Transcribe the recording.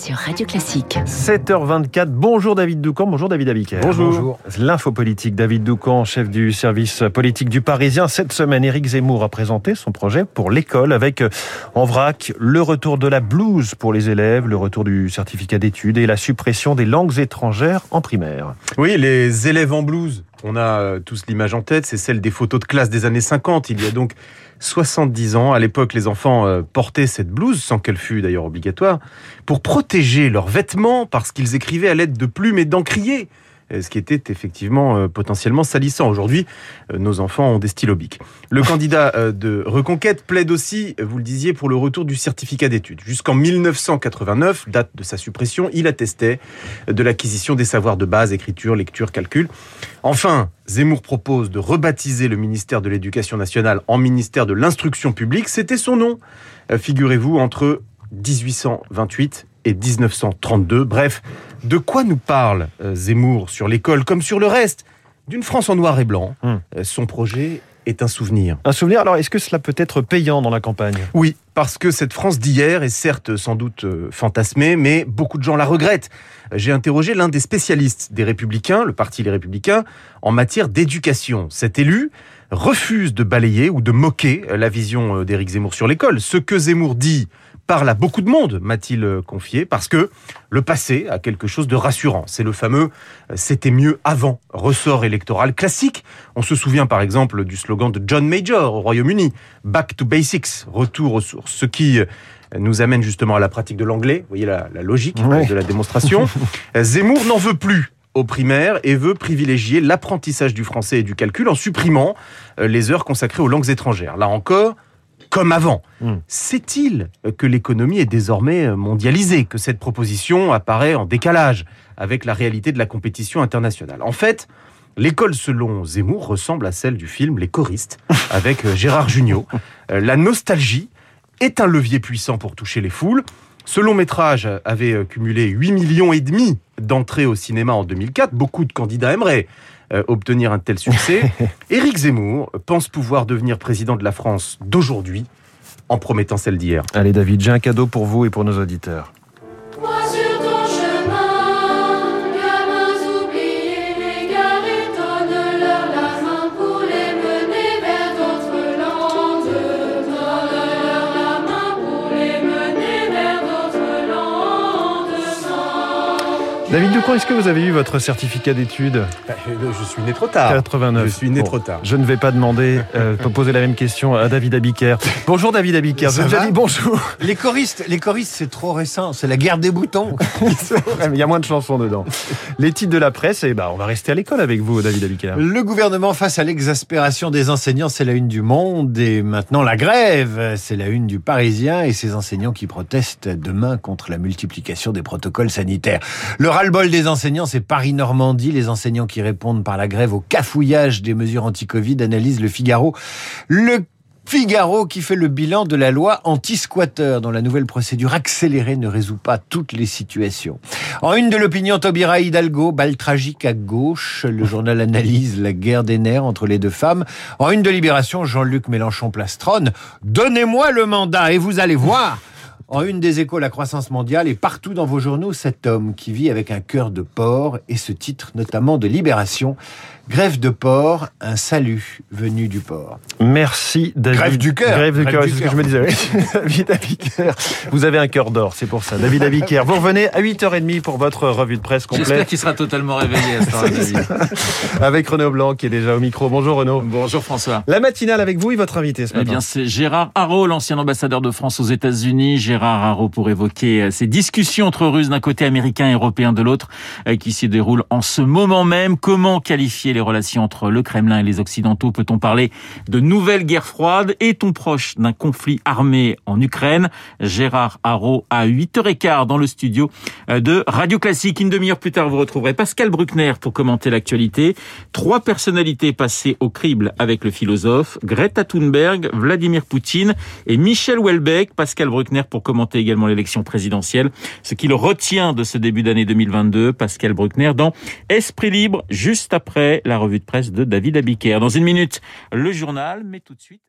sur Radio Classique. 7h24, bonjour David Doucan, bonjour David Abiker. Bonjour. L'info politique, David Doucan, chef du service politique du Parisien. Cette semaine, Éric Zemmour a présenté son projet pour l'école avec en vrac le retour de la blouse pour les élèves, le retour du certificat d'études et la suppression des langues étrangères en primaire. Oui, les élèves en blouse, on a euh, tous l'image en tête, c'est celle des photos de classe des années 50. Il y a donc 70 ans. À l'époque, les enfants euh, portaient cette blouse, sans qu'elle fût d'ailleurs obligatoire, pour protéger leurs vêtements parce qu'ils écrivaient à l'aide de plumes et d'encriers ce qui était effectivement euh, potentiellement salissant. Aujourd'hui, nos enfants ont des stylos bics. Le candidat de Reconquête plaide aussi, vous le disiez, pour le retour du certificat d'études. Jusqu'en 1989, date de sa suppression, il attestait de l'acquisition des savoirs de base, écriture, lecture, calcul. Enfin, Zemmour propose de rebaptiser le ministère de l'Éducation nationale en ministère de l'Instruction publique. C'était son nom, euh, figurez-vous, entre 1828 et 1932. Bref, de quoi nous parle euh, Zemmour sur l'école comme sur le reste D'une France en noir et blanc? Hmm. Euh, son projet est un souvenir. Un souvenir, alors est-ce que cela peut être payant dans la campagne? Oui, parce que cette France d'hier est certes sans doute euh, fantasmée, mais beaucoup de gens la regrettent. J'ai interrogé l'un des spécialistes des Républicains, le parti Les Républicains, en matière d'éducation. Cet élu refuse de balayer ou de moquer la vision d'Éric Zemmour sur l'école. Ce que Zemmour dit parle à beaucoup de monde, m'a-t-il euh, confié, parce que le passé a quelque chose de rassurant. C'est le fameux euh, c'était mieux avant, ressort électoral classique. On se souvient par exemple du slogan de John Major au Royaume-Uni, Back to Basics, retour aux sources, ce qui euh, nous amène justement à la pratique de l'anglais. Vous voyez la, logique de la démonstration. Zemmour n'en veut plus aux primaires et veut privilégier l'apprentissage du français et du calcul en supprimant les heures consacrées aux langues étrangères. Là encore, comme avant. Hmm. Sait-il que l'économie est désormais mondialisée, que cette proposition apparaît en décalage avec la réalité de la compétition internationale? En fait, l'école selon Zemmour ressemble à celle du film Les choristes avec euh, Gérard Jugnot. Euh, la nostalgie est un levier puissant pour toucher les foules. Ce long métrage avait euh, cumulé 8 millions et demi d'entrées au cinéma en 2004. Beaucoup de candidats aimeraient euh, obtenir un tel succès. Éric Zemmour pense pouvoir devenir président de la France d'aujourd'hui en promettant celle d'hier. Allez David, j'ai un cadeau pour vous et pour nos auditeurs. David Ducon, est-ce que vous avez eu votre certificat d'études? Bah, Je suis né trop tard. 89. Je suis né trop tard. Je ne vais pas demander, euh, poser la même question à David Abiker. Bonjour David Abiker. Ça vous bonjour. Les choristes, les choristes, c'est trop récent. C'est la guerre des boutons. Il y a moins de chansons dedans. Les titres de la presse, et eh ben, on va rester à l'école avec vous, David Abiker. Le gouvernement face à l'exaspération des enseignants, c'est la une du Monde. Et maintenant, la grève, c'est la une du Parisien et ces enseignants qui protestent demain contre la multiplication des protocoles sanitaires. Le le bol des enseignants, c'est Paris-Normandie. Les enseignants qui répondent par la grève au cafouillage des mesures anti-Covid analysent le Figaro. Le Figaro qui fait le bilan de la loi anti-squatter dont la nouvelle procédure accélérée ne résout pas toutes les situations. En une de l'opinion, Tobira Hidalgo, balle tragique à gauche. Le journal analyse la guerre des nerfs entre les deux femmes. En une de Libération, Jean-Luc Mélenchon plastronne. Donnez-moi le mandat et vous allez voir. En une des échos, la croissance mondiale et partout dans vos journaux, cet homme qui vit avec un cœur de porc et ce titre notamment de Libération. Grève de porc, un salut venu du port. Merci David. Grève du cœur. Grève du cœur, c'est ce que je me disais. David Abiker, vous avez un cœur d'or, c'est pour ça. David Abiker, vous revenez à 8h30 pour votre revue de presse complète. J'espère qu'il sera totalement réveillé à ce temps David. Avec Renaud Blanc qui est déjà au micro. Bonjour Renaud. Bonjour François. La matinale avec vous et votre invité ce matin. Eh bien, c'est Gérard Haro, l'ancien ambassadeur de France aux États-Unis. Gérard Haro pour évoquer euh, ces discussions entre Russes d'un côté, Américains et Européens de l'autre, euh, qui se déroulent en ce moment même. Comment qualifier les relations entre le Kremlin et les Occidentaux Peut-on parler de nouvelle guerre froide Est-on proche d'un conflit armé en Ukraine? Gérard Haro à 8h15 dans le studio euh, de Radio Classique. Une demi-heure plus tard, vous retrouverez Pascal Bruckner pour commenter l'actualité. Trois personnalités passées au crible avec le philosophe, Greta Thunberg, Vladimir Poutine et Michel Houellebecq. Pascal Bruckner pour commenter également l'élection présidentielle. Ce qu'il retient de ce début d'année 2022, Pascal Bruckner dans Esprit libre, juste après la revue de presse de David Abiker. Dans une minute, le journal, mais tout de suite...